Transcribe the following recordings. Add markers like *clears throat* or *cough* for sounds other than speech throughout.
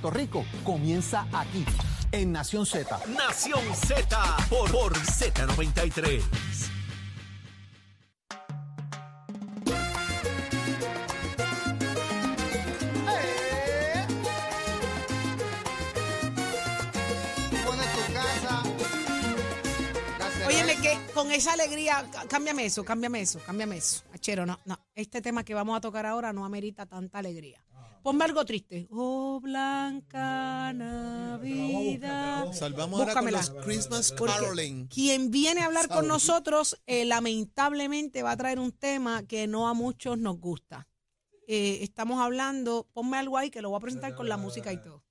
Puerto Rico comienza aquí, en Nación Z. Nación Z por, por Z93. Pones tu casa. la cerveza. Óyeme, que con esa alegría, cá- cámbiame eso, cámbiame eso, cámbiame eso. Achero, no, no. Este tema que vamos a tocar ahora no amerita tanta alegría. Ponme algo triste. Oh, blanca Navidad. Salvamos ahora con los Christmas caroling. Quien viene a hablar con nosotros, eh, lamentablemente va a traer un tema que no a muchos nos gusta. Eh, estamos hablando, ponme algo ahí que lo voy a presentar con la música y todo.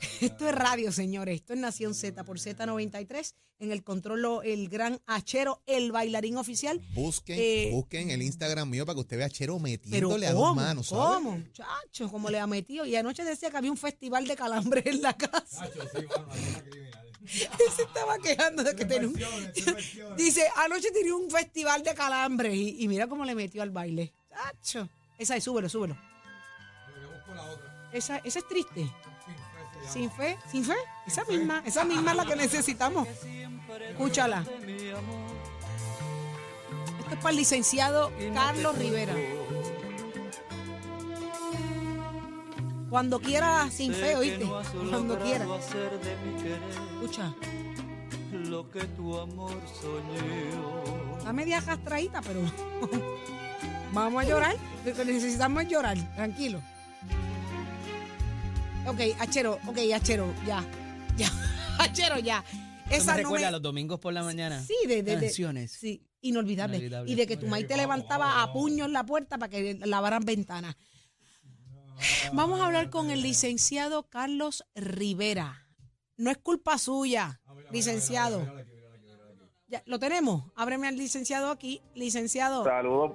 *laughs* Esto es radio, señores. Esto es Nación Z por Z93. En el control, el gran Achero, el bailarín oficial. Busquen, Eh, busquen el Instagram mío para que usted vea a Chero Pero metiéndole a dos manos, ¿sabe? ¿Cómo? Chacho, ¿cómo le ha metido? Y anoche decía que había un festival de calambres en la casa. *laughs* Él se estaba quejando de que tenía un... Dice, anoche tenía un festival de calambres y, y mira cómo le metió al baile. Chacho. Esa es, súbelo, súbelo. Esa, esa es triste. Sin fe, sin fe. Esa misma, esa misma es la que necesitamos. Escúchala. Esto es para el licenciado Carlos Rivera. Cuando quiera sin fe, oíste. *laughs* Cuando quiera. Escucha. lo que tu amor soñó. Está media castradita, pero *laughs* vamos a llorar. Lo que necesitamos es llorar. Tranquilo. Ok, Achero, ok, Achero, ya. Ya. Achero, ya. Eso Esa me no recuerda me- los domingos por la mañana. Sí, de, de, de- Canciones. Sí, inolvidable. Inolvidable. Y de que tu maíz te levantaba a puño en la puerta para que lavaran ventanas. Vamos a hablar con el licenciado Carlos Rivera. No es culpa suya, licenciado. Ya, ¿Lo tenemos? Ábreme al licenciado aquí. Licenciado. Saludos,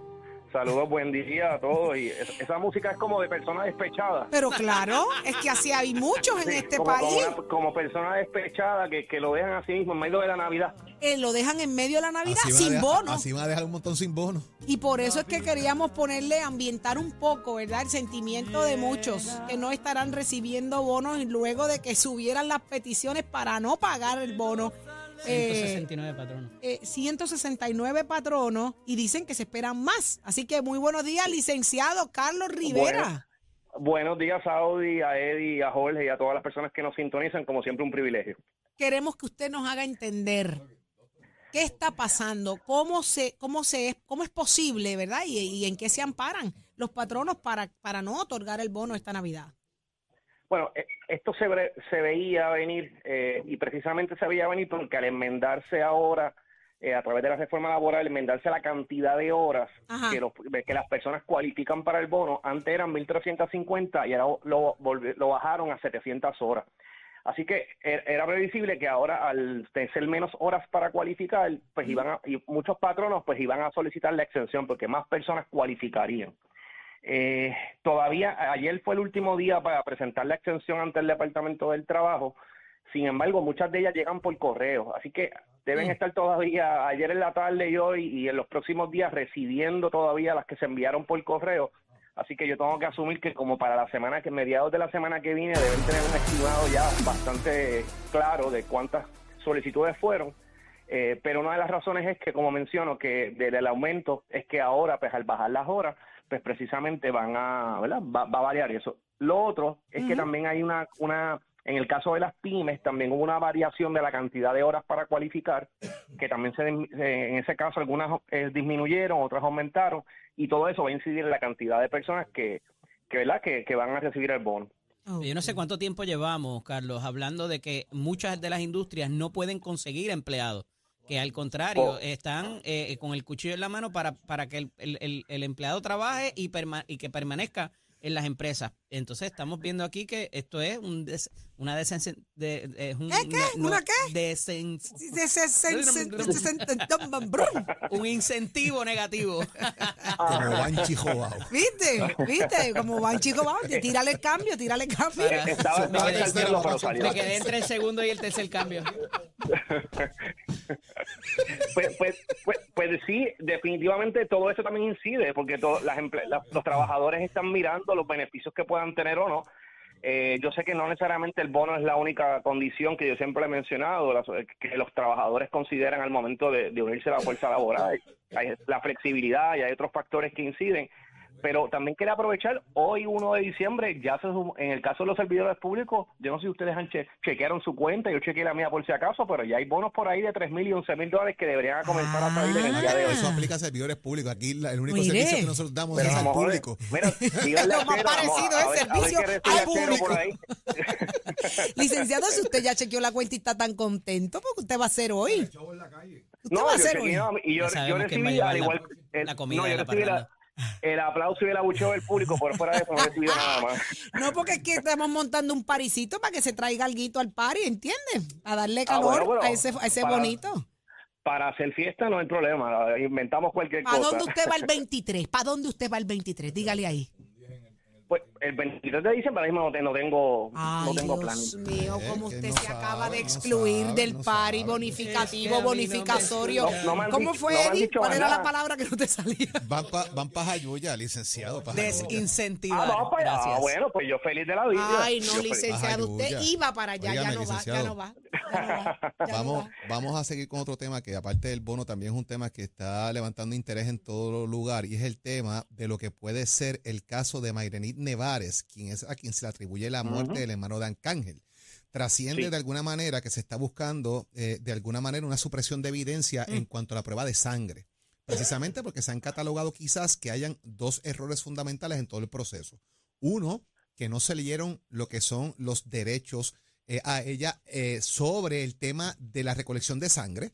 saludos, buen día a todos. Y es- esa música es como de persona despechada. Pero claro, es que así hay muchos en Sí, este como, como país. una- como persona despechada que, que lo dejan así mismo en medio de la Navidad. Eh, lo dejan en medio de la Navidad Así sin dejar- bono. Así va a dejar un montón sin bono. Y por eso es que queríamos ponerle, ambientar un poco, ¿verdad? El sentimiento de muchos que no estarán recibiendo bonos luego de que subieran las peticiones para no pagar el bono. Eh, 169 patronos. eh, 169 patronos y dicen que se esperan más. Así que muy buenos días, licenciado Carlos Rivera. Buenos días, Saudi, a Eddie, a Jorge y a todas las personas que nos sintonizan. Como siempre, un privilegio. Queremos que usted nos haga entender qué está pasando, cómo se, cómo se es, cómo es posible, ¿verdad? Y, y en qué se amparan los patronos para, para no otorgar el bono esta Navidad. Bueno, eh, esto se, ve- se veía venir eh, y precisamente se veía venir porque al enmendarse ahora, eh, a través de la reforma laboral, enmendarse la cantidad de horas que, los- que las personas cualifican para el bono, antes eran 1.350 y ahora lo, lo bajaron a 700 horas. Así que er- era previsible que ahora al ser menos horas para cualificar, pues iban a, y muchos patronos pues iban a solicitar la exención porque más personas cualificarían. Eh, todavía ayer fue el último día para presentar la extensión ante el Departamento del Trabajo. Sin embargo, muchas de ellas llegan por correo, así que deben estar todavía ayer en la tarde y hoy y en los próximos días recibiendo todavía las que se enviaron por correo. Así que yo tengo que asumir que como para la semana que mediados de la semana que viene deben tener un estimado ya bastante claro de cuántas solicitudes fueron. Eh, pero una de las razones es que, como menciono, que del el aumento es que ahora, pues al bajar las horas, pues precisamente van a, ¿verdad? Va, va a variar eso. Lo otro es que también hay una, una, en el caso de las pymes, también hubo una variación de la cantidad de horas para cualificar, *coughs* que también se, se- en ese caso algunas eh, disminuyeron, otras aumentaron, y todo eso va a incidir en la cantidad de personas que, que, ¿verdad? que, que van a recibir el bono. Yo no sé cuánto tiempo llevamos, Carlos, hablando de que muchas de las industrias no pueden conseguir empleados, que al contrario, Oh. están eh, con el cuchillo en la mano para, para que el, el- el- el empleado trabaje y, perma- y que permanezca en las empresas. Entonces estamos viendo aquí que esto es un des- una desense- de, de- es un, ¿Eh, qué? ¿Una qué? desen- un incentivo negativo. *laughs* Como Banchi Jobao. ¿Viste? ¿Viste? Como van chicos, vamos, tírale el cambio, tírale el cambio. Estaba, me quedé- pero salió. Me quedé entre el segundo y el tercer cambio. *laughs* pues, pues, pues, pues sí, definitivamente todo eso también incide, porque to- las los trabajadores están mirando los beneficios que puedan tener o no. Eh, yo sé que no necesariamente el bono es la única condición que yo siempre he mencionado, las- que los trabajadores consideran al momento de, de unirse a la fuerza laboral. Hay la flexibilidad y hay otros factores que inciden. Pero también quería aprovechar, hoy 1 de diciembre, ya se sum- en el caso de los servidores públicos, yo no sé si ustedes han che- chequearon su cuenta, yo chequeé la mía por si acaso, pero ya hay bonos por ahí de 3 mil y 11 mil dólares que deberían comenzar a salir en el día de hoy. Eso aplica a servidores públicos. Aquí la- el único Mire. servicio que nosotros damos Pero es al público. mira, *laughs* Lo más parecido es servicio al por público. ahí. *laughs* Licenciado, si usted ya chequeó la cuenta y está tan contento, porque usted va a hacer hoy. Usted No, va a yo hacer hoy. y yo, yo recibí al la- igual el- la comida no, yo la recibí la-. El aplauso y el abucheo del público, por fuera de eso no recibí nada más. No, porque es que estamos montando un parisito para que se traiga algo al pari, ¿entiendes? A darle Ah, calor bueno, a ese, a ese para- bonito. Para hacer fiesta no hay problema, inventamos cualquier ¿Para cosa. dónde usted va el *laughs* 23? ¿Para dónde usted va el 23? Dígale ahí. Pues el 23 de diciembre ahora mismo no, te- no tengo, Ay, no tengo Dios planes. mío, Eh, como usted no se acaba de no excluir sabe, del no pari bonificativo, han ¿Cómo dicho- fue, Eddie? ¿Cuál era la palabra que no te salía? Van para van pa Jayuya, licenciado. pa'. Desincentivar. Ah, no, pues, ah, Gracias. bueno, pues yo feliz de la vida. Ay, no, Yo licenciado, usted iba para allá, ya no va. Ya no va, Vamos, *laughs* va. vamos a seguir con otro tema que aparte del bono también es un tema que está levantando interés en todo lugar y es el tema de lo que puede ser el caso de Mayrenit Nevares, quien es a quien se le atribuye la muerte del hermano de Arcángel. Trasciende Sí. de alguna manera que se está buscando eh, de alguna manera una supresión de evidencia Mm. en cuanto a la prueba de sangre. Precisamente porque se han catalogado quizás que hayan dos errores fundamentales en todo el proceso. Uno, que no se leyeron lo que son los derechos eh, a ella eh, sobre el tema de la recolección de sangre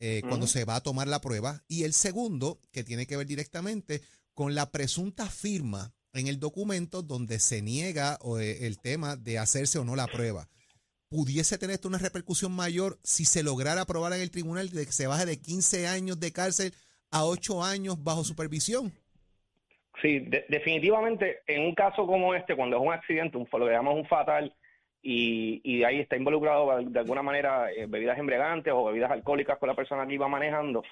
eh, cuando se va a tomar la prueba. Y el segundo, que tiene que ver directamente con la presunta firma en el documento donde se niega o, eh, el tema de hacerse o no la prueba. ¿Pudiese tener esto una repercusión mayor si se lograra aprobar en el tribunal de que se baje de 15 años de cárcel a 8 años bajo supervisión? Sí, de- definitivamente en un caso como este, cuando es un accidente, un, lo que llamamos un fatal, y, y ahí está involucrado de alguna manera eh, bebidas embriagantes o bebidas alcohólicas con la persona que iba manejando,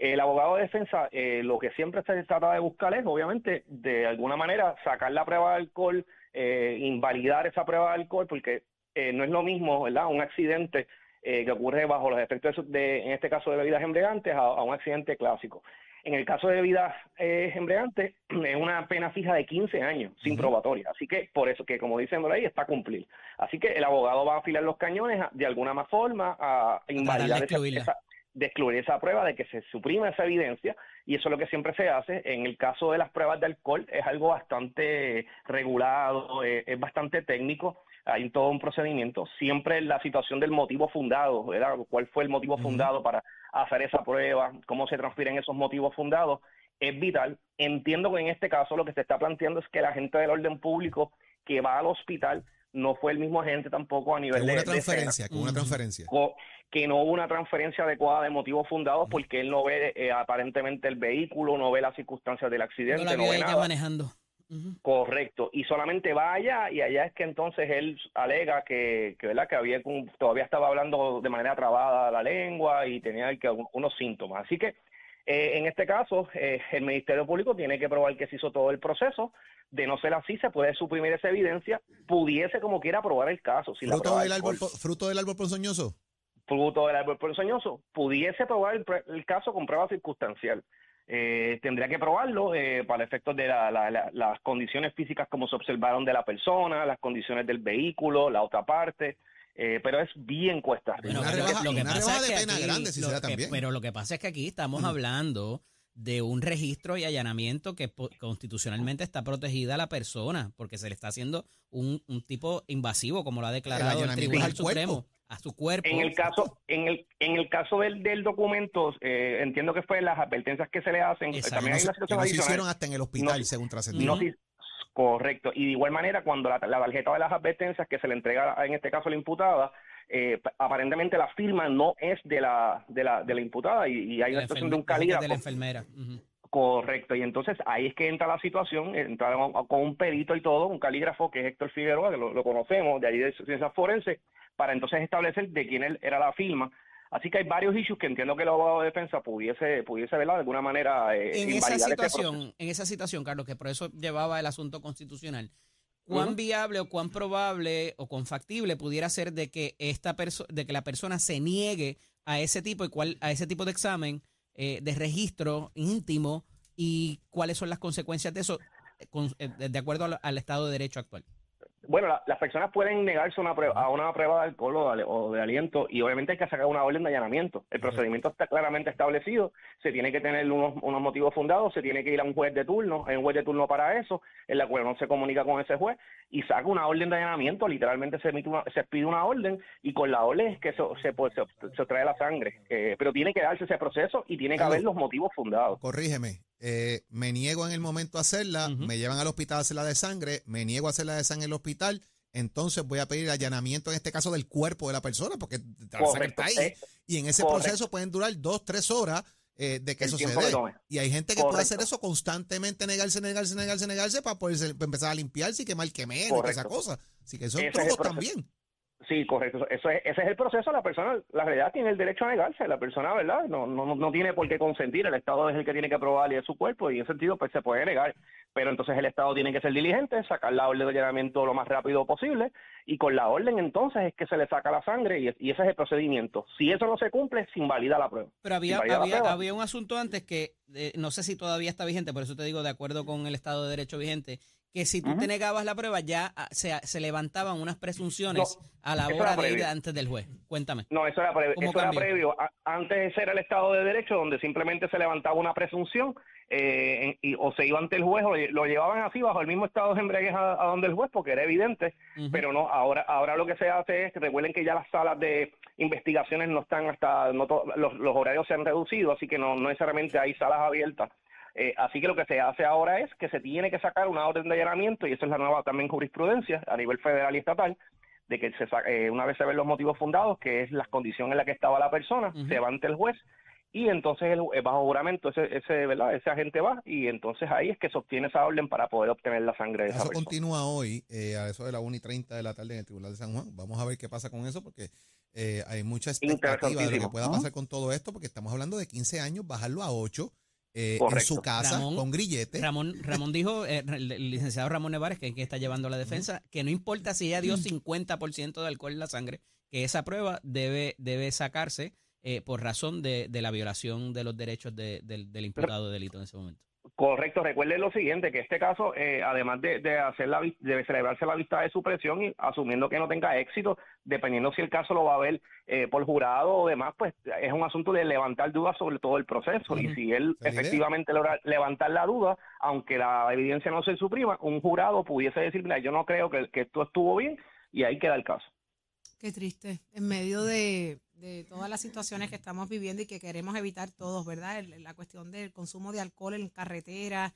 el abogado de defensa eh, lo que siempre se trata de buscar es, obviamente, de alguna manera sacar la prueba de alcohol, eh, invalidar esa prueba de alcohol, porque eh, no es lo mismo, ¿verdad? Un accidente eh, que ocurre bajo los efectos, de, en este caso, de bebidas embriagantes, a un accidente clásico. En el caso de bebidas eh, embriagantes, *clears throat* es una pena fija de 15 años sin probatoria. Así que, por eso, que como dicen por ahí, está a cumplir. Así que el abogado va a afilar los cañones a- de alguna más forma a invalidar esa, esa- de excluir esa prueba, de que se suprima esa evidencia, y eso es lo que siempre se hace. En el caso de las pruebas de alcohol, es algo bastante regulado, eh, es bastante técnico, hay todo un procedimiento. Siempre la situación del motivo fundado, ¿verdad? ¿Cuál fue el motivo fundado para hacer esa prueba? ¿Cómo se transfieren esos motivos fundados? Es vital. Entiendo que en este caso lo que se está planteando es que la gente del orden público que va al hospital no fue el mismo agente tampoco a nivel de, una de escena transferencia, que hubo una transferencia. que no hubo una transferencia adecuada de motivos fundados porque él no ve eh, aparentemente el vehículo, no ve las circunstancias del No accidente, la no, ve ella nada. manejando. Correcto, y solamente va allá y allá es que entonces él alega que, que, ¿verdad? que había todavía estaba hablando de manera trabada la lengua y tenía que, unos síntomas. Así que eh, en este caso eh, el Ministerio Público tiene que probar que se hizo todo el proceso. De no ser así, se puede suprimir esa evidencia. Pudiese como quiera probar el caso. Si la Fruto prueba del, de árbol, fruto del árbol ponzoñoso. fruto del árbol ponzoñoso, pudiese probar el, el caso con prueba circunstancial. Eh, tendría que probarlo eh, para efectos de la- la- la- las condiciones físicas como se observaron de la persona, las condiciones del vehículo, la otra parte, eh, pero es bien cuesta arriba. Bueno, Una rebaja- lo que una pasa de que pena aquí grande, si lo se da que- también. Pero lo que pasa es que aquí estamos hablando de un registro y allanamiento que constitucionalmente está protegida a la persona, porque se le está haciendo un, un tipo invasivo, como lo ha declarado el, Tribunal al cuerpo. A su cuerpo. En el caso, en el, en el caso del, del documento, eh, entiendo que fue las advertencias que se le hacen. Exacto. También hay una no, se- que situación no se hicieron hasta en el hospital, No- según trascendió. Correcto. Y de igual manera, cuando la, la tarjeta de las advertencias que se le entrega, en este caso, a la imputada, eh, pa- aparentemente la firma no es de la, de la, de la imputada y, y hay una situación de un enferme- de la enfermera. Correcto, y entonces ahí es que entra la situación, entra con un perito y todo, un calígrafo que es Héctor Figueroa, que lo, lo conocemos, de ahí de ciencias forenses, para entonces establecer de quién era la firma. Así que hay varios issues que entiendo que el abogado de defensa pudiese, pudiese verla de alguna manera eh, en esa este situación, en esa situación, Carlos, que por eso llevaba el asunto constitucional, ¿Cuán viable o cuán probable o cuán factible pudiera ser de que esta de que la persona se niegue a ese tipo y cuál a ese tipo de examen eh, de registro íntimo y cuáles son las consecuencias de eso eh, con- eh, de de acuerdo al, al Estado de Derecho actual? Bueno, la- las personas pueden negarse una prueba, a una prueba de alcohol o de, o de aliento y obviamente hay que sacar una orden de allanamiento. El procedimiento está claramente establecido, se tiene que tener unos, unos motivos fundados, se tiene que ir a un juez de turno, hay un juez de turno para eso, en la cual uno se comunica con ese juez y saca una orden de allanamiento, literalmente se emite una, se pide una orden y con la orden es que se, se, pues, se, se trae la sangre. Eh, pero tiene que darse ese proceso y tiene que haber los motivos fundados. Corrígeme, eh, me niego en el momento a hacerla, me llevan al hospital a hacer la de sangre, me niego a hacer la de sangre en el hospital, entonces voy a pedir allanamiento en este caso del cuerpo de la persona, porque la sangre Correcto. está ahí. Eh, y en ese correcto. proceso pueden durar dos, tres horas eh, de que El eso se dé. Y hay gente que puede hacer eso constantemente, negarse, negarse, negarse, negarse, para poder empezar a limpiarse y quemar que menos esa cosa. Así que son es trucos proceso. también. Sí, correcto. Eso es, ese es el proceso. La persona, la realidad, tiene el derecho a negarse. La persona, ¿verdad? No, no, no tiene por qué consentir. El Estado es el que tiene que probar y es su cuerpo y en ese sentido pues se puede negar. Pero entonces el Estado tiene que ser diligente, sacar la orden de allanamiento lo más rápido posible y con la orden entonces es que se le saca la sangre y, y ese es el procedimiento. Si eso no se cumple, se invalida la prueba. Pero había, había, prueba. había un asunto antes que eh, no sé si todavía está vigente, por eso te digo, de acuerdo con el Estado de Derecho vigente, que si tú te negabas la prueba ya ah, se, se levantaban unas presunciones a la hora de ir previo. antes del juez. Cuéntame. No, eso era, pre- ¿Cómo eso era previo. Antes era el Estado de Derecho donde simplemente se levantaba una presunción eh, en- y, o se iba ante el juez o lo llevaban así bajo el mismo estado de embriaguez a, a donde el juez porque era evidente, pero no, ahora ahora lo que se hace es que recuerden que ya las salas de investigaciones no están hasta, no to- los, los horarios se han reducido, así que no, no necesariamente hay salas abiertas. Eh, así que lo que se hace ahora es que se tiene que sacar una orden de allanamiento y eso es la nueva también jurisprudencia a nivel federal y estatal de que se sa- eh, una vez se ven los motivos fundados, que es la condición en la que estaba la persona, se va ante el juez y entonces el, eh, bajo juramento ese, ese, ¿verdad? ese agente va y entonces ahí es que se obtiene esa orden para poder obtener la sangre de El esa persona. continúa hoy eh, a eso de la 1 y 30 de la tarde en el Tribunal de San Juan. Vamos a ver qué pasa con eso porque eh, hay mucha expectativa de lo que pueda pasar con todo esto porque estamos hablando de 15 años, bajarlo a 8 eh, en su casa Ramón, con grillete. Ramón, Ramón dijo, eh, el, licenciado Ramón Nevares, que, que está llevando la defensa, que no importa si ella dio 50% de alcohol en la sangre, que esa prueba debe, debe sacarse eh, por razón de, de la violación de los derechos de- del, del imputado de delito en ese momento. Correcto, recuerden lo siguiente, que este caso, eh, además de, de hacer la, de celebrarse la vista de supresión y asumiendo que no tenga éxito, dependiendo si el caso lo va a ver eh, por jurado o demás, pues es un asunto de levantar dudas sobre todo el proceso. Y si él efectivamente logra levantar la duda, aunque la evidencia no se suprima, un jurado pudiese decir, mira, yo no creo que, que esto estuvo bien y ahí queda el caso. Qué triste. En medio de, de todas las situaciones que estamos viviendo y que queremos evitar todos, ¿verdad? La cuestión del consumo de alcohol en carretera,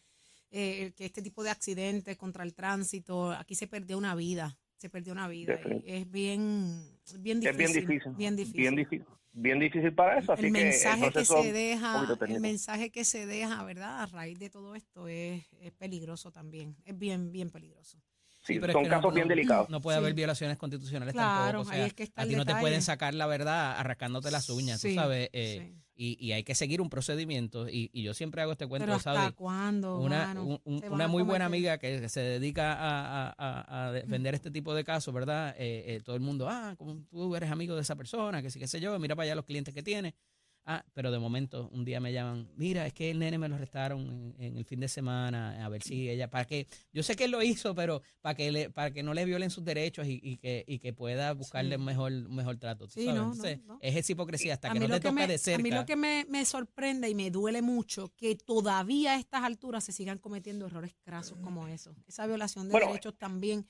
eh, que este tipo de accidentes contra el tránsito, aquí se perdió una vida, se perdió una vida. es bien, bien difícil. es bien difícil. Bien difícil. Bien difícil. Bien difícil para eso, así el que mensaje que proceso se deja, el mensaje que se deja, ¿verdad? A raíz de todo esto es, es peligroso también. Es bien, bien peligroso. Sí, pero es son que no- casos bien no- delicados. No puede Sí. haber violaciones constitucionales Claro, tampoco. O ahí sea, es que está a ti no te pueden sacar la verdad arrancándote las uñas, Sí, tú sabes. eh, sí. y, y hay que seguir un procedimiento. Y, y yo siempre hago este cuento, Pero ¿hasta ¿sabes? cuándo? Una, mano? un- un- Se van una muy buena amiga que se dedica a, a- a- a defender este tipo de casos, ¿verdad? Eh, eh, todo el mundo, ah, como tú eres amigo de esa persona, que sí, qué sé yo, mira para allá los clientes que tiene. Ah, pero de momento un día me llaman, mira, es que el nene me lo arrestaron en, en el fin de semana, a ver si ella, para que, yo sé que él lo hizo, pero para que le, para que no le violen sus derechos y, y que, y que pueda buscarle Sí. un mejor, un mejor trato. ¿tú Sí, sabes? no, Entonces, no. es esa hipocresía hasta A que mí no lo te que toca me- de cerca. A mí lo que me, me sorprende y me duele mucho que todavía a estas alturas se sigan cometiendo errores crasos como eso. Esa violación de Bueno, derechos también,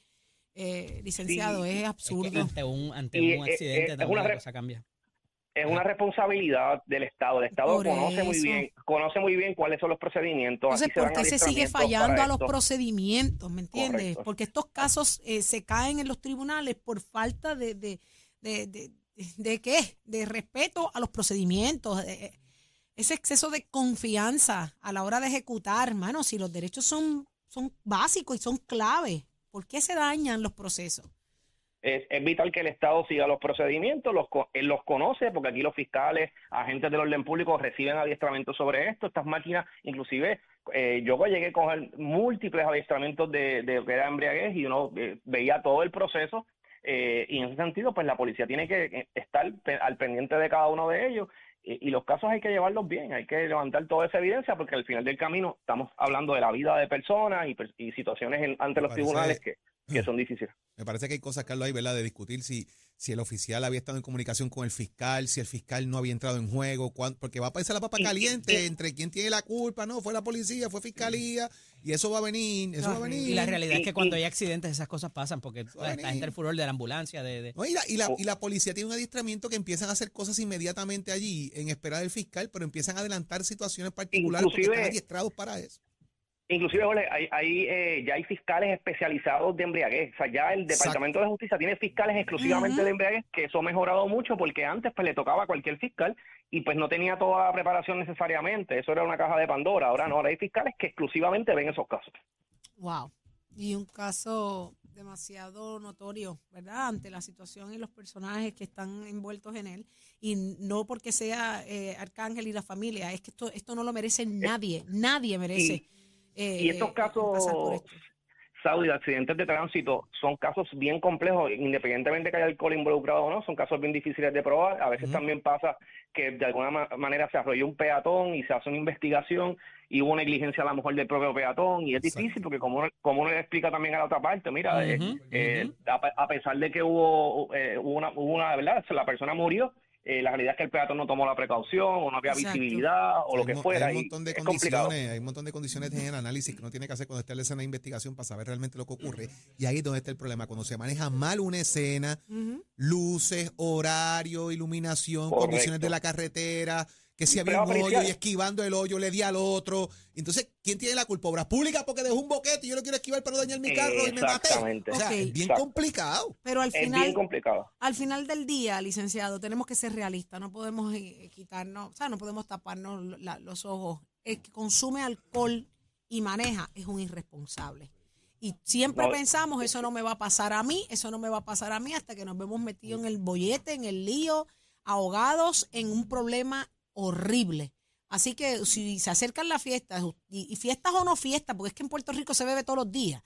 eh, licenciado, sí, es es que absurdo. ante un, ante Y, un eh, accidente eh, es también la cosa cambia. Es una responsabilidad del Estado. El Estado Por conoce muy bien, conoce muy bien cuáles son los procedimientos. Entonces, ¿por qué se sigue fallando a los procedimientos? ¿Me entiendes? Correcto. Porque estos casos eh, se caen en los tribunales por falta de, de, de, de, de qué? De respeto a los procedimientos. eh, eh, ese exceso de confianza a la hora de ejecutar, hermano, si los derechos son, son básicos y son clave, ¿por qué se dañan los procesos? Es, es vital que el Estado siga los procedimientos, los, él los conoce, porque aquí los fiscales, agentes del orden público reciben adiestramiento sobre esto, estas máquinas, inclusive eh, yo llegué a coger múltiples adiestramientos de, de lo que era embriaguez y uno eh, veía todo el proceso eh, y en ese sentido pues la policía tiene que eh, estar al pendiente de cada uno de ellos y, y los casos hay que llevarlos bien, hay que levantar toda esa evidencia porque al final del camino estamos hablando de la vida de personas y, y situaciones en- ante los parece- tribunales que, que son difíciles. Me parece que hay cosas, Carlos, ahí, ¿verdad? De discutir si, si el oficial había estado en comunicación con el fiscal, si el fiscal no había entrado en juego, cuán- porque va a aparecer la papa Y- y- caliente y- entre quién tiene la culpa, no, fue la policía, fue fiscalía, y eso va a venir, eso va a venir. Y la realidad es que cuando hay accidentes esas cosas pasan porque Va a está entre el furor de la ambulancia, de, de- No, y, la, y, la, y la policía tiene un adiestramiento que empiezan a hacer cosas inmediatamente allí en espera del fiscal, pero empiezan a adelantar situaciones particulares porque están adiestrados para eso. Inclusive, Jorge, hay, hay, eh, ya hay fiscales especializados de embriaguez. O sea, ya el Exacto. Departamento de Justicia tiene fiscales exclusivamente de embriaguez, que eso ha mejorado mucho porque antes pues le tocaba a cualquier fiscal y pues no tenía toda la preparación necesariamente. Eso era una caja de Pandora. Ahora no, ahora hay fiscales que exclusivamente ven esos casos. Wow. Y un caso demasiado notorio, ¿verdad? Ante la situación y los personajes que están envueltos en él. Y no porque sea eh, Arcángel y la familia, es que esto, esto no lo merece nadie. Nadie merece. Eh, y estos eh, casos, por esto. Saudi, de accidentes de tránsito, son casos bien complejos, independientemente que haya alcohol involucrado o no, son casos bien difíciles de probar. A veces también pasa que de alguna ma- manera se arrolló un peatón y se hace una investigación y hubo negligencia a lo mejor del propio peatón y es Exacto. difícil porque como uno, como uno le explica también a la otra parte, mira, eh, eh, a, a pesar de que hubo, eh, hubo una, hubo una, ¿verdad? La persona murió, eh, la realidad es que el peatón no tomó la precaución o no había Exacto. visibilidad o lo que fuera. Hay un montón de es complicado. condiciones, hay un montón de condiciones en el análisis que uno tiene que hacer cuando está en la escena de investigación para saber realmente lo que ocurre. Y ahí es donde está el problema. Cuando se maneja mal una escena, luces, horario, iluminación, Correcto. condiciones de la carretera, que si había un hoyo y esquivando el hoyo le di al otro. Entonces, ¿quién tiene la culpa? Obras públicas porque dejó un boquete y yo lo quiero esquivar para no dañar mi carro y me maté. Exactamente. O sea, es bien Exacto. complicado. Pero al Es bien final, complicado. al final del día, licenciado, tenemos que ser realistas. No podemos eh, quitarnos, o sea, no podemos taparnos la- los ojos. El que consume alcohol y maneja es un irresponsable. Y siempre No. pensamos, eso no me va a pasar a mí, eso no me va a pasar a mí, hasta que nos vemos metidos en el bollete, en el lío, ahogados en un problema horrible. Así que si se acercan las fiestas, y, y fiestas o no fiestas, porque es que en Puerto Rico se bebe todos los días,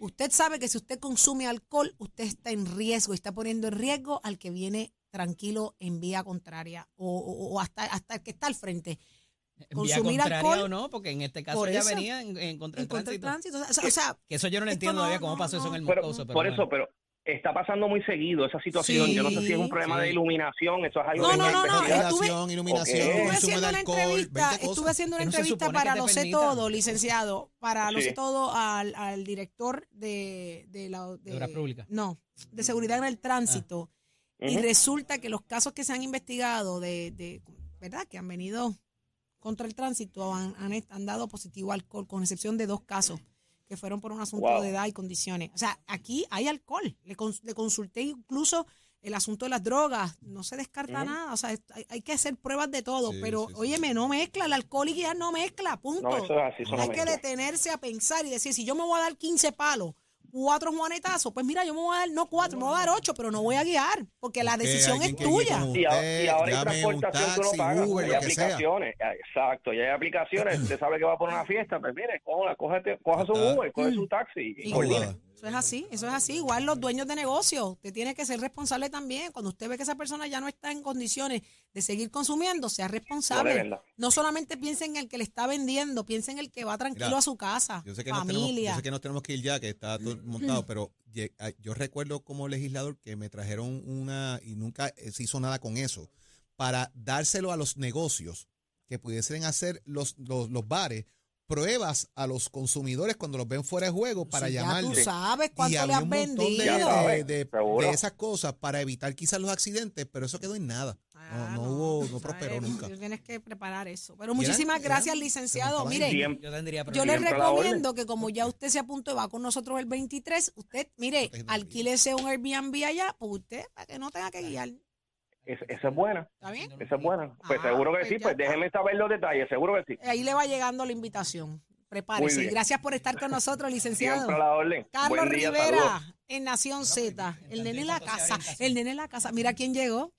usted sabe que si usted consume alcohol, usted está en riesgo y está poniendo en riesgo al que viene tranquilo en vía contraria o, o- o hasta, hasta el que está al frente. consumir alcohol, o no, porque en este caso eso, venía en, en contra del tránsito. tránsito. O sea, o sea, Que eso yo no lo entiendo no, todavía cómo no, pasó eso en no. el Pero, Moscoso. Pero por bueno. eso, pero está pasando muy seguido esa situación. Yo no sé si es un problema sí. de iluminación, eso es algo No, que no, no, estuve- iluminación. Estuve consumo haciendo de una alcohol, entrevista, 20 cosas. estuve haciendo una no entrevista para Lo sé todo, licenciado, para Lo Sí. sé todo al, al director de, de la De. No, de seguridad en el tránsito. Y resulta que los casos que se han investigado de, de ¿verdad? Que han venido contra el tránsito han, han, han dado positivo alcohol, con excepción de dos casos que fueron por un asunto Wow. de edad y condiciones. O sea, aquí hay alcohol. Le, cons- le consulté incluso el asunto de las drogas. No se descarta nada. O sea, hay, hay que hacer pruebas de todo. Sí, pero, sí, sí. óyeme, no mezcla. El alcohol y guiar no mezcla. Punto. No, eso es así, eso no hay que mezcla. detenerse a pensar y decir, si yo me voy a dar 15 palos, cuatro juanetazos, pues mira, yo me voy a dar, no cuatro, me voy a dar ocho, pero no voy a guiar, porque la decisión es tuya. Y, a- usted, y ahora hay transportación que uno taxi, paga, Uber, hay sea. aplicaciones, exacto, y hay aplicaciones, usted sabe que va por una fiesta, pues mire, coja, cógete, coja su. Uber, coge su taxi y Y-. Eso es así, eso es así. Igual los dueños de negocio, usted tiene que ser responsable también. Cuando usted ve que esa persona ya no está en condiciones de seguir consumiendo, sea responsable. No solamente piense en el que le está vendiendo, piense en el que va tranquilo Mira, a su casa, Yo sé, que nos tenemos, familia. yo sé que nos tenemos que ir ya, que está todo montado, pero lle- ah, yo recuerdo como legislador que me trajeron una, y nunca eh, se hizo nada con eso, para dárselo a los negocios que pudiesen hacer los, los, los bares, pruebas a los consumidores cuando los ven fuera de juego para Sí, ya llamarlos. tú sabes Y cuánto le montón de, vendido. Ya sabes, de- de- seguro. de esas cosas para evitar quizás los accidentes, pero eso quedó en nada. Ah, no, no hubo, no ¿sabes? prosperó nunca. Tienes que preparar eso. Pero muchísimas gracias, licenciado. Mire, Yo tendría Yo le recomiendo que como ya usted se apuntó y va con nosotros el 23, usted, mire, alquílese un Airbnb allá, pues usted, para que no tenga que guiar. Es- esa es buena, ¿Está bien? esa es buena. Pues Ah, seguro que pues sí, ya pues está. déjeme saber los detalles, seguro que sí. Ahí le va llegando la invitación. Prepárese. Gracias por estar con nosotros, licenciado. La orden. Carlos día, Rivera, saludos. en Nación Z. El nene en la casa. El nene en la casa. Mira quién llegó.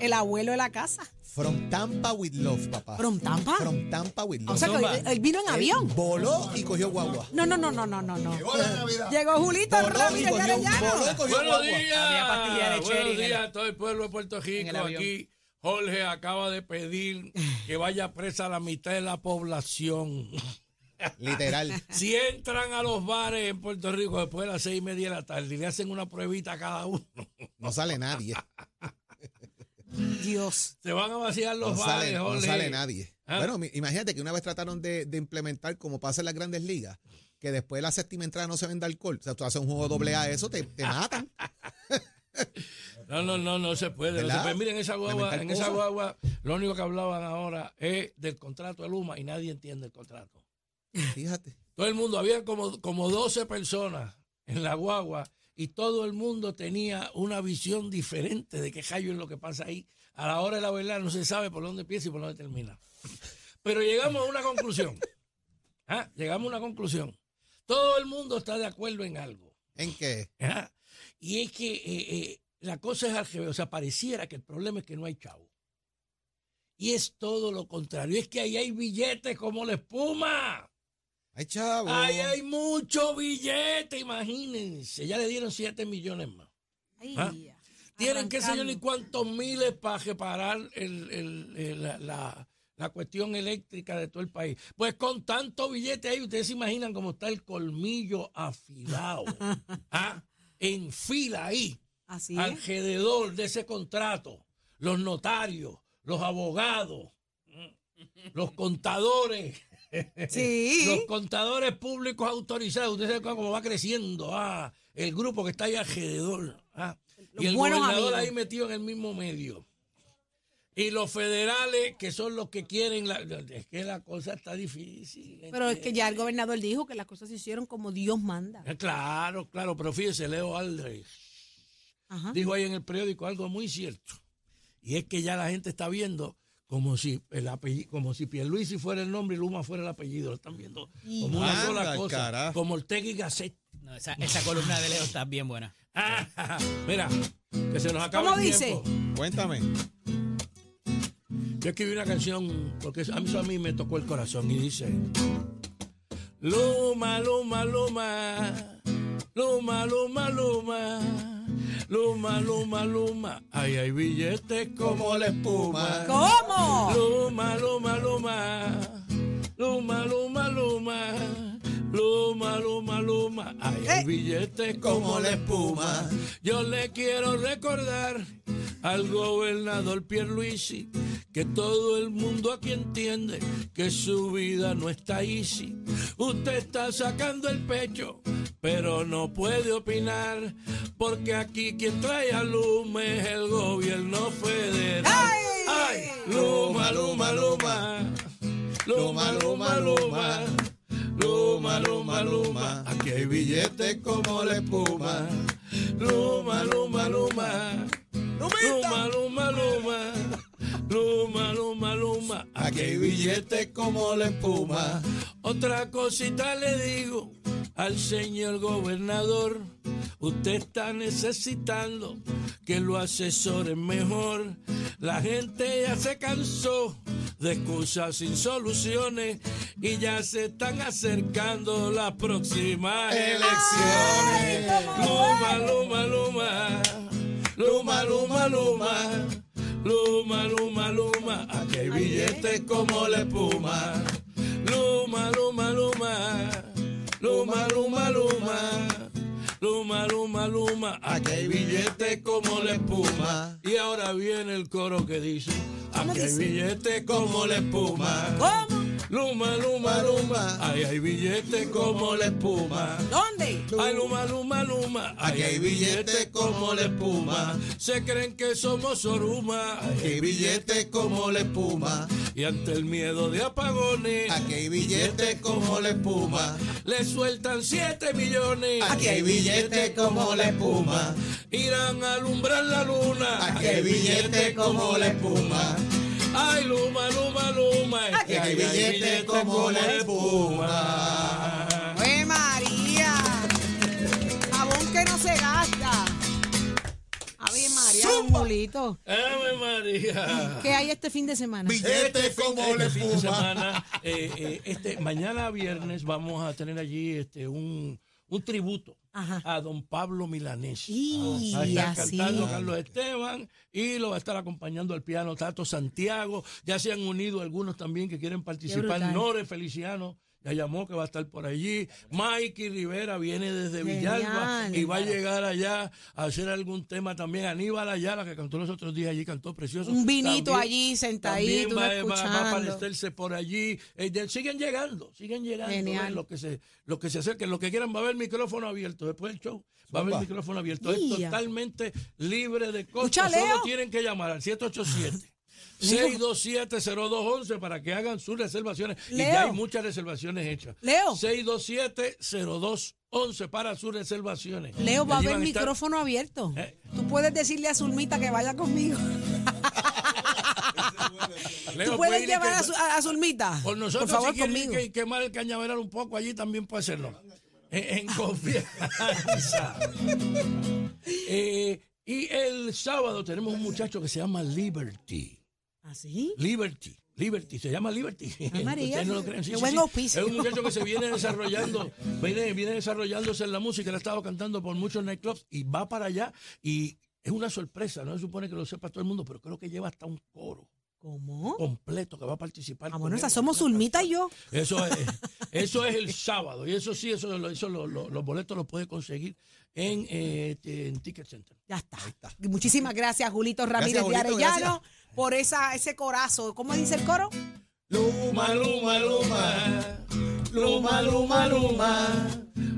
El abuelo de la casa. From Tampa with Love, papá. ¿From Tampa? From Tampa with O Love. sea que él, él vino en Él avión. Voló y cogió guagua. No, no, no, no, no, no. Llegó Julito Voló y Ramírez cogió, Arellano. voló y cogió Buenos guagua. días. Había de Buenos en días a todo el pueblo de Puerto en Rico. avión. Aquí Jorge acaba de pedir que vaya presa la mitad de la población. Literal. *laughs* Si entran a los bares en Puerto Rico después de las seis y media de la tarde y le hacen una pruebita a cada uno, No sale nadie. *laughs* Dios. se van a vaciar los No bares, sale, no sale nadie. Ah. Bueno, imagínate que una vez trataron de, de implementar, como pasa en las grandes ligas, que después de la séptima entrada no se venda alcohol. O sea, tú haces un juego doble A, eso te, te matan. *laughs* No, no, no, no se puede. No se puede. Miren, esa guagua, en esa guagua, lo único que hablaban ahora es del contrato de Luma y nadie entiende el contrato. Fíjate. Todo el mundo, había como, como 12 personas en la guagua y todo el mundo tenía una visión diferente de qué hallo es lo que pasa ahí. A la hora de la verdad no se sabe por dónde empieza y por dónde termina. Pero llegamos a una conclusión. *laughs* Ah, Llegamos a una conclusión. Todo el mundo está de acuerdo en algo. ¿En qué? ¿ah? Y es que eh, eh, la cosa es al revés. O sea, pareciera que el problema es que no hay chavo. Y es todo lo contrario. Es que ahí hay billetes como la espuma. Ay, chavo. Ahí hay mucho billete, imagínense. Ya le dieron 7 millones más. Ay, Ah. Tienen que sé yo ni cuántos miles para reparar el- el- el- la, la- la cuestión eléctrica de todo el país. Pues con tanto billete ahí, ustedes se imaginan cómo está el colmillo afilado. *laughs* ¿ah? En fila ahí, Así es. alrededor de ese contrato. Los notarios, los abogados, los contadores. Sí. Los contadores públicos autorizados, ustedes saben cómo va creciendo ah, el grupo que está ahí alrededor. ah. Y el buenos gobernador amigos. ahí metido en el mismo medio. Y los federales, que son los que quieren, la- es que la cosa está difícil. Pero es que ya el gobernador dijo que las cosas se hicieron como Dios manda. Eh, Claro, claro, pero fíjese, Leo Aldrich Ajá. dijo ahí en el periódico algo muy cierto. Y es que ya la gente está viendo como si el apellido, como si Pierluisi fuera el nombre y Luma fuera el apellido. Lo están viendo como una Anda, sola cosa. carajo. Como Ortega y Gasset. No, esa, esa columna de Leo está bien buena. Ah, *laughs* mira, que se nos acaba ¿Cómo el dice? tiempo. Cuéntame. Yo escribí una canción porque a mí, eso a mí me tocó el corazón y dice Luma, Luma, Luma, Luma, Luma, Luma, Luma, Luma, Luma, ay, hay billetes como la espuma. ¿Cómo? Luma, Luma, Luma, Luma, Luma, Luma, Luma, Luma, Luma, ay, hay Eh. billetes como la espuma. Yo le quiero recordar al gobernador Pierluisi que todo el mundo aquí entiende que su vida no está easy. Usted está sacando el pecho, pero no puede opinar porque aquí quien trae a Luma es el gobierno federal. ¡Ay! Luma, Luma, Luma. Luma, Luma, Luma. Luma, Luma, Luma. Aquí hay billetes como la espuma. Luma, Luma, Luma. Luma, Luma, Luma. Aquí hay billetes como la espuma. Otra cosita le digo al señor gobernador. Usted está necesitando que lo asesoren mejor. La gente ya se cansó de excusas sin soluciones y ya se están acercando las próximas elecciones. Luma, luma, luma. Luma, luma, luma. Luma, luma, luma. Aquí hay billetes como la espuma. Luma, luma, luma. Luma, luma, luma. Luma, luma, luma. Aquí hay billetes como la espuma. Y ahora viene el coro que dice: Aquí hay billetes como la espuma. ¿Cómo? Luma, luma, luma. Ahí hay billetes como la espuma. ¿Dónde? Ay, luma, luma, luma. Aquí hay billetes como la espuma. Se creen que somos Soruma. Aquí hay billetes como la espuma. Y ante el miedo de apagones. Aquí hay billetes como la espuma. Le sueltan 7 millones. Aquí hay billetes como la espuma. Irán a alumbrar la luna. Aquí hay billetes como la espuma. Ay, Luma, Luma, Luma. Que hay billetes como la espuma. ¡Ave María! Jabón que no se gasta. ¡Ave María! Ave María. ¿Qué hay este fin de semana? Billetes como Este la fin de espuma. semana, eh, eh, este, mañana viernes vamos a tener allí este, un, un tributo Ajá. a don Pablo Milanés. Y Va a estar así. cantando Carlos Esteban y lo va a estar acompañando al piano Tato Santiago. Ya se han unido algunos también que quieren participar. Nore Feliciano ya llamó que va a estar por allí. Mikey Rivera viene desde Genial. Villalba y va a llegar allá a hacer algún tema también. Aníbal Ayala, que cantó los otros días allí, cantó precioso. Un vinito También- allí, sentadito, también va, va- va a aparecerse por allí. Eh, de- siguen llegando, siguen llegando. Genial. eh, Lo que se, lo que se acerquen, lo que quieran va a haber micrófono abierto después del show. Va a haber micrófono abierto. Es totalmente libre de costo. Solo tienen que llamar al 787. 627-0211 para que hagan sus reservaciones. Y ya hay muchas reservaciones hechas. Leo. 627-0211 para sus reservaciones. Leo, va a haber estar- micrófono abierto. Eh. Tú puedes decirle a Zulmita que vaya conmigo. *laughs* Leo, Tú puede puedes llevar que- a, Zu- a- Zulmita. Por nosotros, Por favor, si conmigo. que quemar el cañaveral un poco allí, también puede hacerlo. En, en *laughs* confianza. Eh, y el sábado tenemos un muchacho que se llama Liberty. ¿Así? Liberty. Liberty, se llama Liberty. *laughs* María, Ustedes no lo creen. Sí, qué sí, buen sí. Es un muchacho que se *laughs* viene desarrollando, viene, viene desarrollándose en la música. Él ha estado cantando por muchos nightclubs y va para allá. Y es una sorpresa, no se supone que lo sepa todo el mundo, pero creo que lleva hasta un coro ¿Cómo? completo que va a participar. Ah, bueno, esas somos Zulmita y yo. Eso es, *laughs* eso es el sábado. Y eso sí, eso, lo- eso lo- lo- los boletos los puede conseguir en, eh, en Ticket Center. Ya está. Muchísimas gracias, Julito Ramírez Julito, de Arellano, gracias. Por esa, ese corazo. ¿Cómo dice el coro? Luma, luma, luma. Luma, luma, luma.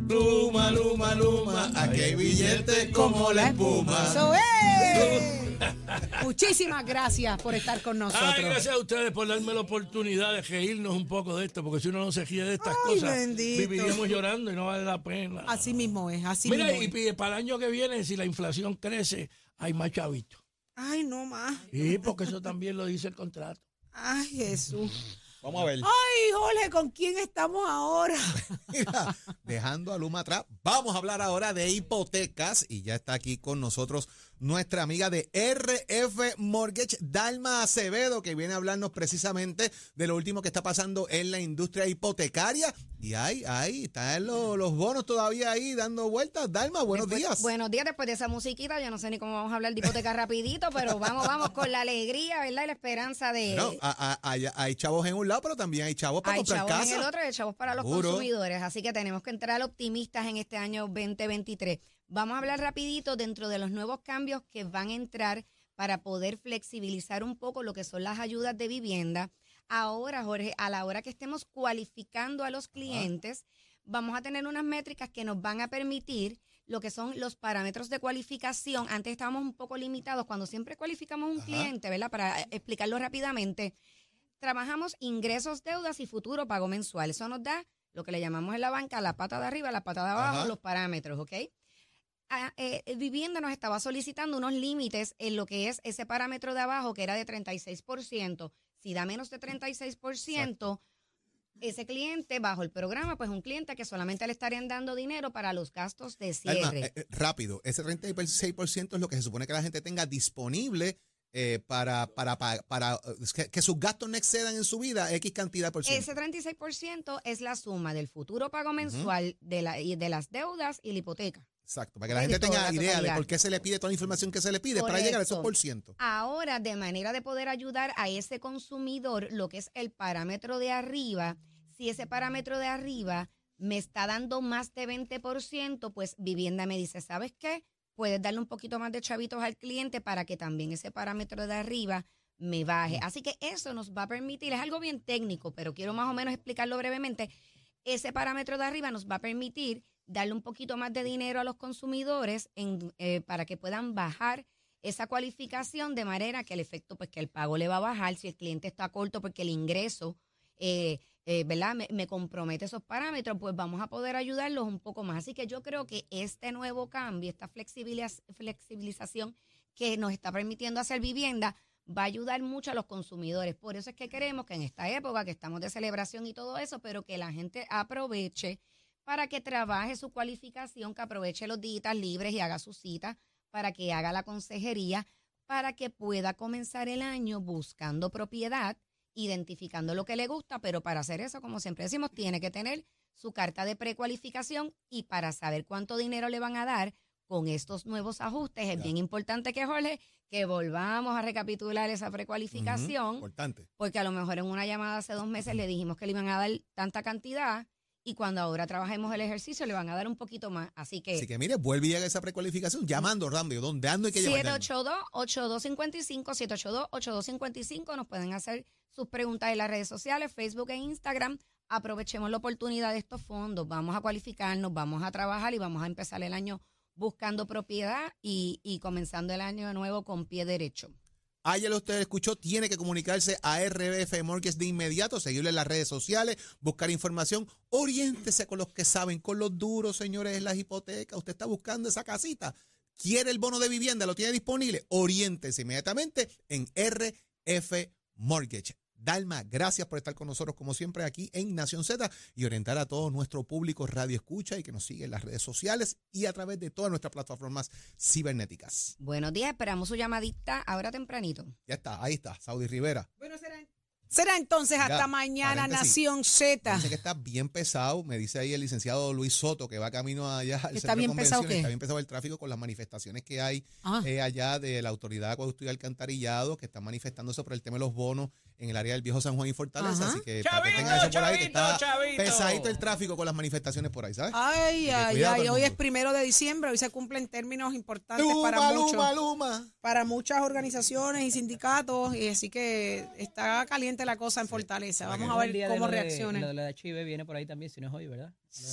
Luma, luma, luma. Aquí hay billetes como la espuma. ¡Eso es! *laughs* Muchísimas gracias por estar con nosotros. Ay, gracias a ustedes por darme la oportunidad de reírnos un poco de esto, porque si uno no se ríe de estas Ay, cosas, bendito. viviríamos llorando y no vale la pena. Así mismo es, así Mira, mismo y, es. y para el año que viene, si la inflación crece, hay más chavitos. Ay, no más. Sí, porque eso también lo dice el contrato. Ay, Jesús. Vamos a ver. Ay, Jorge, ¿con quién estamos ahora? *laughs* Mira, dejando a Luma atrás, vamos a hablar ahora de hipotecas y ya está aquí con nosotros nuestra amiga de RF Mortgage, Dalma Acevedo, que viene a hablarnos precisamente de lo último que está pasando en la industria hipotecaria. Y ahí, ahí, están los, los bonos todavía ahí dando vueltas. Dalma, buenos Después- días. Buenos días, después de esa musiquita, yo no sé ni cómo vamos a hablar de hipoteca *laughs* rapidito, pero vamos, vamos con la alegría, ¿verdad? Y la esperanza de... No, a- a- hay, hay chavos en un lado, pero también hay chavos para Hay comprar chavos casa. en el otro y hay chavos para los Seguro. consumidores. Así que tenemos que entrar optimistas en este año 2023. Vamos a hablar rapidito dentro de los nuevos cambios que van a entrar para poder flexibilizar un poco lo que son las ayudas de vivienda. Ahora, Jorge, a la hora que estemos cualificando a los clientes, vamos a tener unas métricas que nos van a permitir lo que son los parámetros de cualificación. Antes estábamos un poco limitados cuando siempre cualificamos un Ajá. cliente, ¿verdad? Para eh, explicarlo rápidamente trabajamos ingresos, deudas y futuro pago mensual. Eso nos da lo que le llamamos en la banca la pata de arriba, la pata de abajo, Ajá. los parámetros, ¿ok? Ah, eh, eh, Vivienda nos estaba solicitando unos límites en lo que es ese parámetro de abajo, que era de 36%. Si da menos de 36%, ese cliente bajo el programa, pues un cliente que solamente le estarían dando dinero para los gastos de Alma, cierre. eh, eh, rápido, ese 36% es lo que se supone que la gente tenga disponible eh, para, para, para, para, que, que sus gastos no excedan en su vida X cantidad por ciento. Ese 36% es la suma del futuro pago mensual de, la, y de las deudas y la hipoteca. Exacto, para que la gente tenga la idea de por qué se le pide toda la información que se le pide para llegar a esos por ciento. Ahora, de manera de poder ayudar a ese consumidor, lo que es el parámetro de arriba, si ese parámetro de arriba me está dando más de 20%, pues vivienda me dice, ¿sabes qué? Puedes darle un poquito más de chavitos al cliente para que también ese parámetro de arriba me baje. Así que eso nos va a permitir, es algo bien técnico, pero quiero más o menos explicarlo brevemente. Ese parámetro de arriba nos va a permitir darle un poquito más de dinero a los consumidores en, eh, para que puedan bajar esa cualificación de manera que el efecto, pues que el pago le va a bajar si el cliente está corto porque el ingreso, eh, eh, ¿verdad? Me, me compromete esos parámetros, pues vamos a poder ayudarlos un poco más. Así que yo creo que este nuevo cambio, esta flexibiliz- flexibilización que nos está permitiendo hacer vivienda, va a ayudar mucho a los consumidores. Por eso es que queremos que en esta época que estamos de celebración y todo eso, pero que la gente aproveche para que trabaje su cualificación, que aproveche los días libres y haga su cita, para que haga la consejería, para que pueda comenzar el año buscando propiedad, identificando lo que le gusta, pero para hacer eso, como siempre decimos, tiene que tener su carta de precualificación y para saber cuánto dinero le van a dar con estos nuevos ajustes, es bien importante que, Jorge, que volvamos a recapitular esa precualificación, Importante. porque a lo mejor en una llamada hace dos meses le dijimos que le iban a dar tanta cantidad y cuando ahora trabajemos el ejercicio le van a dar un poquito más. Así que, Así que mire, vuelve y haga esa precualificación llamando, Rambio, ¿dónde ando y que llevar? 782-8255, 782-8255, nos pueden hacer sus preguntas en las redes sociales, Facebook e Instagram. Aprovechemos la oportunidad de estos fondos, vamos a cualificarnos, vamos a trabajar y vamos a empezar el año buscando propiedad y, y comenzando el año de nuevo con pie derecho. Ayer usted escuchó, tiene que comunicarse a RBF Mortgage de inmediato, seguirle en las redes sociales, buscar información, oriéntese con los que saben, con los duros, señores, en las hipotecas. Usted está buscando esa casita, quiere el bono de vivienda, lo tiene disponible, oriéntese inmediatamente en RF Mortgage. Dalma, gracias por estar con nosotros como siempre aquí en Nación Z y orientar a todo nuestro público radio escucha y que nos sigue en las redes sociales y a través de todas nuestras plataformas cibernéticas. Buenos días, esperamos su llamadita ahora tempranito. Ya está, ahí está, Saudi Rivera. Bueno, será, será entonces hasta Mira, mañana. Nación Z. Dice que está bien pesado. Me dice ahí el licenciado Luis Soto que va camino allá al ¿Está centro de bien pesado qué? Está bien pesado el tráfico con las manifestaciones que hay Ah. eh, allá de la Autoridad de Acueducto y Alcantarillado que están manifestándose por el tema de los bonos en el área del Viejo San Juan y Fortaleza. Ajá. Así que para que Chavito, tengan eso por ahí, que chavito, está chavito. pesadito el tráfico con las manifestaciones por ahí, ¿sabes? Ay, ay, ay. el Hoy es primero de diciembre. Hoy se cumplen términos importantes Luma, para muchos. Luma, Luma. para muchas organizaciones y sindicatos, y así que está caliente la cosa en Fortaleza. Vamos a El ver cómo reacciona. Lo de la HIV viene por ahí también, si no es hoy, ¿verdad?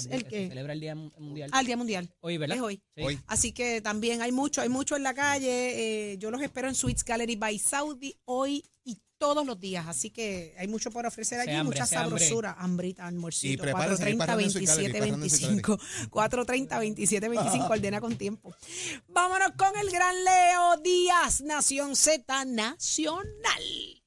¿El Que qué? Se celebra el Día Mu- Mundial. Al Día Mundial. Hoy, ¿verdad? Es hoy. Sí. Hoy. Así que también hay mucho, hay mucho en la calle. eh, yo los espero en Sweets Gallery by Saudi hoy y todos los días. Así que hay mucho por ofrecer allí, hambre, mucha hace hambre. sabrosura, hambrita, almuercito. Y prepárense, 430 prepárense en Sweets Gallery, 27 prepárense en 25 430 27 25 ordena con tiempo. Vámonos con el gran Leo Díaz, Nación Z Nacional.